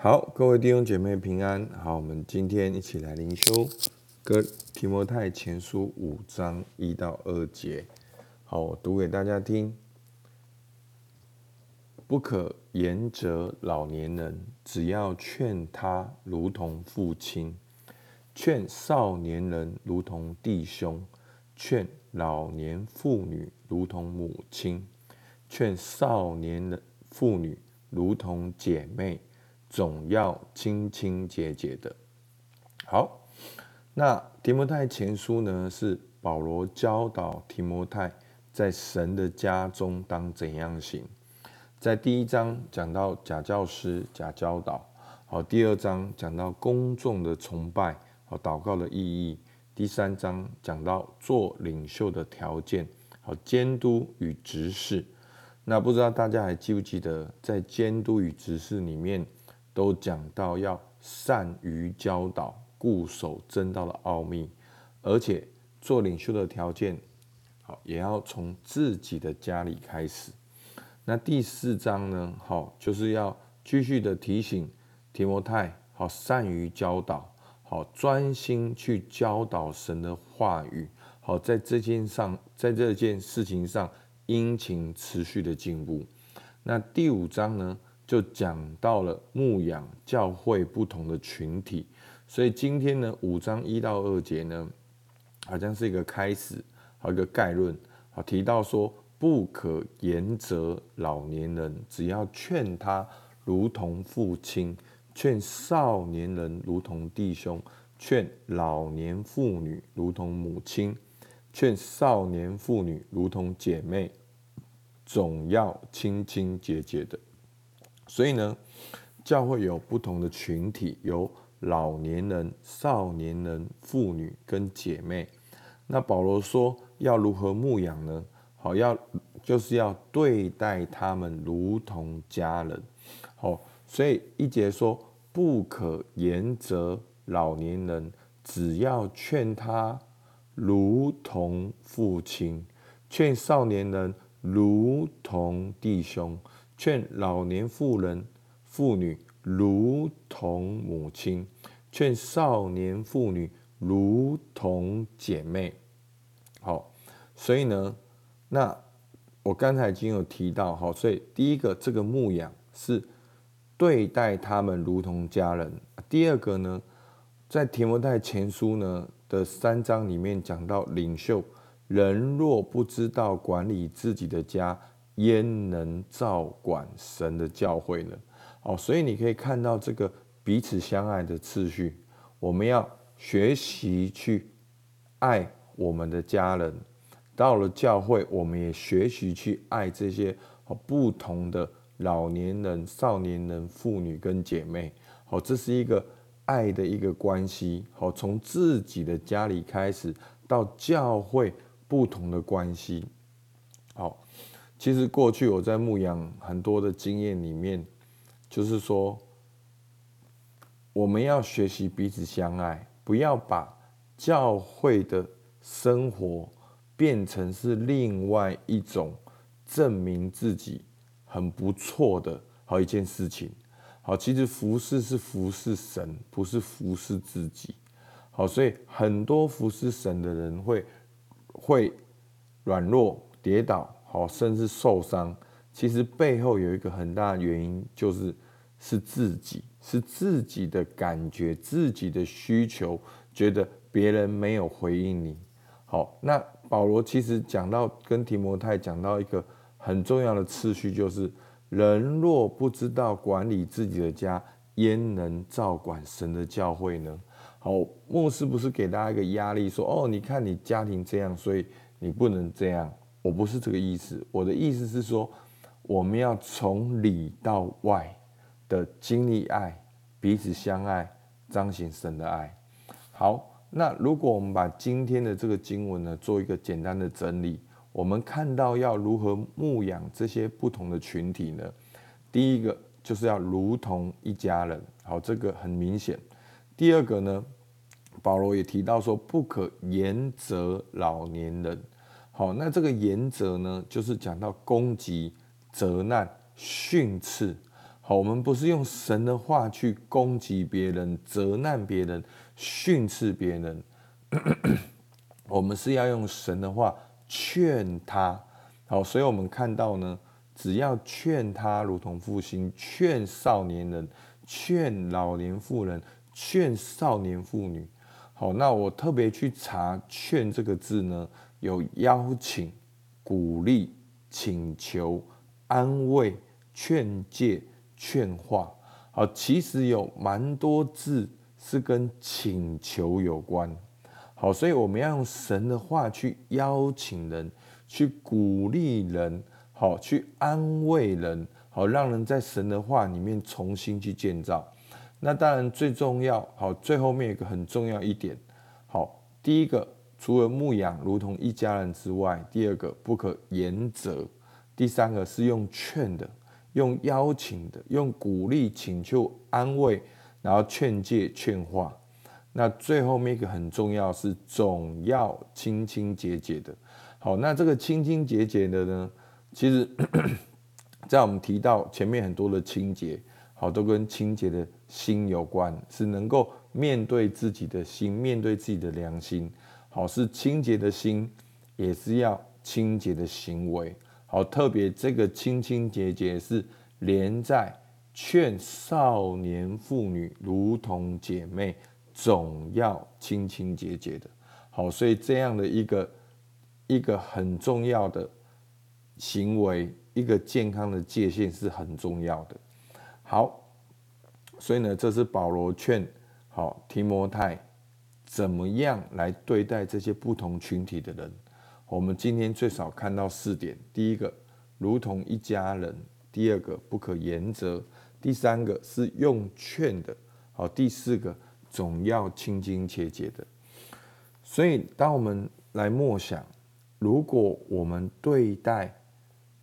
好，各位弟兄姐妹平安。好，我们今天一起来灵修哥提摩太前书五章一到二节。好，我读给大家听。不可言责老年人，只要劝他如同父亲；劝少年人如同弟兄；劝老年妇女如同母亲；劝少年人妇女如同姐妹。总要清清洁洁的。好，那提摩太前书呢？是保罗教导提摩太在神的家中当怎样行。在第一章讲到假教师、假教导。好，第二章讲到公众的崇拜和祷告的意义。第三章讲到做领袖的条件，好监督与执事。那不知道大家还记不记得，在监督与执事里面？都讲到要善于教导、固守真道的奥秘，而且做领袖的条件，好也要从自己的家里开始。那第四章呢，好就是要继续的提醒提摩太，好善于教导，好专心去教导神的话语，好在这件上，在这件事情上殷勤持续的进步。那第五章呢？就讲到了牧养教会不同的群体，所以今天呢五章一到二节呢，好像是一个开始，好一个概论，好提到说不可言责老年人，只要劝他如同父亲，劝少年人如同弟兄，劝老年妇女如同母亲，劝少年妇女如同姐妹，总要清清洁洁的。所以呢，教会有不同的群体，有老年人、少年人、妇女跟姐妹。那保罗说要如何牧养呢？好，要就是要对待他们如同家人。好，所以一节说不可言责老年人，只要劝他如同父亲，劝少年人如同弟兄。劝老年妇人、妇女如同母亲；劝少年妇女如同姐妹。好，所以呢，那我刚才已经有提到，好，所以第一个，这个牧养是对待他们如同家人；第二个呢，在提摩太前书呢的三章里面讲到，领袖人若不知道管理自己的家。焉能照管神的教会呢？哦，所以你可以看到这个彼此相爱的次序。我们要学习去爱我们的家人，到了教会，我们也学习去爱这些不同的老年人、少年人、妇女跟姐妹。好，这是一个爱的一个关系。好，从自己的家里开始，到教会不同的关系。其实过去我在牧养很多的经验里面，就是说，我们要学习彼此相爱，不要把教会的生活变成是另外一种证明自己很不错的好一件事情。好，其实服侍是服侍神，不是服侍自己。好，所以很多服侍神的人会会软弱跌倒。好，甚至受伤，其实背后有一个很大的原因，就是是自己，是自己的感觉，自己的需求，觉得别人没有回应你。好，那保罗其实讲到跟提摩太讲到一个很重要的次序，就是人若不知道管理自己的家，焉能照管神的教会呢？好，牧师不是给大家一个压力，说哦，你看你家庭这样，所以你不能这样。我不是这个意思，我的意思是说，我们要从里到外的经历爱，彼此相爱，彰显神的爱。好，那如果我们把今天的这个经文呢，做一个简单的整理，我们看到要如何牧养这些不同的群体呢？第一个就是要如同一家人，好，这个很明显。第二个呢，保罗也提到说，不可严责老年人。好，那这个严责呢，就是讲到攻击、责难、训斥。好，我们不是用神的话去攻击别人、责难别人、训斥别人，我们是要用神的话劝他。好，所以我们看到呢，只要劝他，如同父亲劝少年人、劝老年妇人、劝少年妇女。好，那我特别去查“劝”这个字呢，有邀请、鼓励、请求、安慰、劝诫。劝化，好，其实有蛮多字是跟请求有关，好，所以我们要用神的话去邀请人，去鼓励人，好，去安慰人，好，让人在神的话里面重新去建造。那当然最重要，好，最后面一个很重要一点，好，第一个除了牧养如同一家人之外，第二个不可言责，第三个是用劝的。用邀请的，用鼓励、请求、安慰，然后劝诫、劝化。那最后面一个很重要是总要清清洁洁的。好，那这个清清洁洁的呢，其实，在我们提到前面很多的清洁，好，都跟清洁的心有关，是能够面对自己的心，面对自己的良心。好，是清洁的心，也是要清洁的行为。好，特别这个清清洁洁是连在劝少年妇女如同姐妹，总要清清洁洁的。好，所以这样的一个一个很重要的行为，一个健康的界限是很重要的。好，所以呢，这是保罗劝好提摩太怎么样来对待这些不同群体的人。我们今天最少看到四点：第一个，如同一家人；第二个，不可言责；第三个是用劝的；好，第四个总要清清切切的。所以，当我们来默想，如果我们对待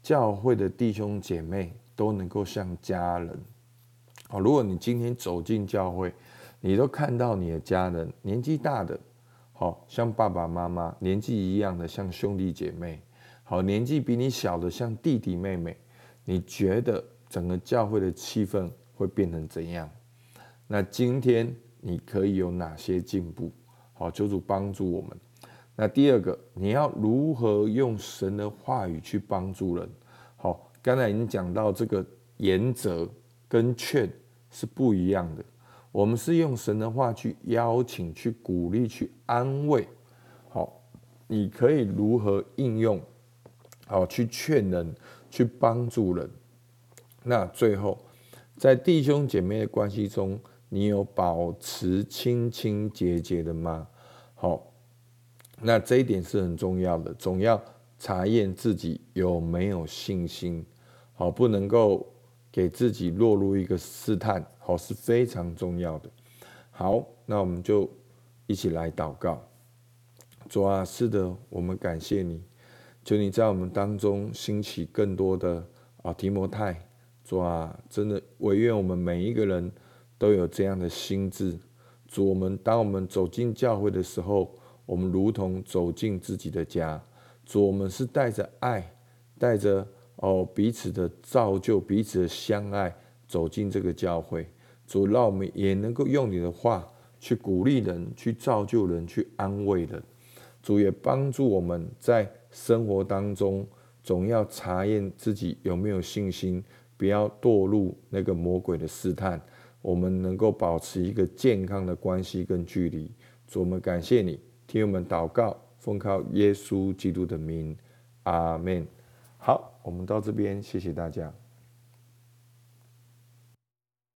教会的弟兄姐妹都能够像家人，好，如果你今天走进教会，你都看到你的家人年纪大的。好像爸爸妈妈年纪一样的，像兄弟姐妹；好年纪比你小的，像弟弟妹妹。你觉得整个教会的气氛会变成怎样？那今天你可以有哪些进步？好，求主帮助我们。那第二个，你要如何用神的话语去帮助人？好，刚才已经讲到这个言则跟劝是不一样的。我们是用神的话去邀请、去鼓励、去安慰。好，你可以如何应用？好，去劝人、去帮助人。那最后，在弟兄姐妹的关系中，你有保持清清洁洁的吗？好，那这一点是很重要的，总要查验自己有没有信心。好，不能够。给自己落入一个试探，好是非常重要的。好，那我们就一起来祷告。主啊，是的，我们感谢你，求你在我们当中兴起更多的啊提摩太。主啊，真的，唯愿我们每一个人都有这样的心智。主，我们当我们走进教会的时候，我们如同走进自己的家。主，我们是带着爱，带着。哦，彼此的造就，彼此的相爱，走进这个教会，主让我们也能够用你的话去鼓励人，去造就人，去安慰人。主也帮助我们在生活当中，总要查验自己有没有信心，不要堕入那个魔鬼的试探。我们能够保持一个健康的关系跟距离。主，我们感谢你，听我们祷告，奉靠耶稣基督的名，阿门。好。我们到这边，谢谢大家。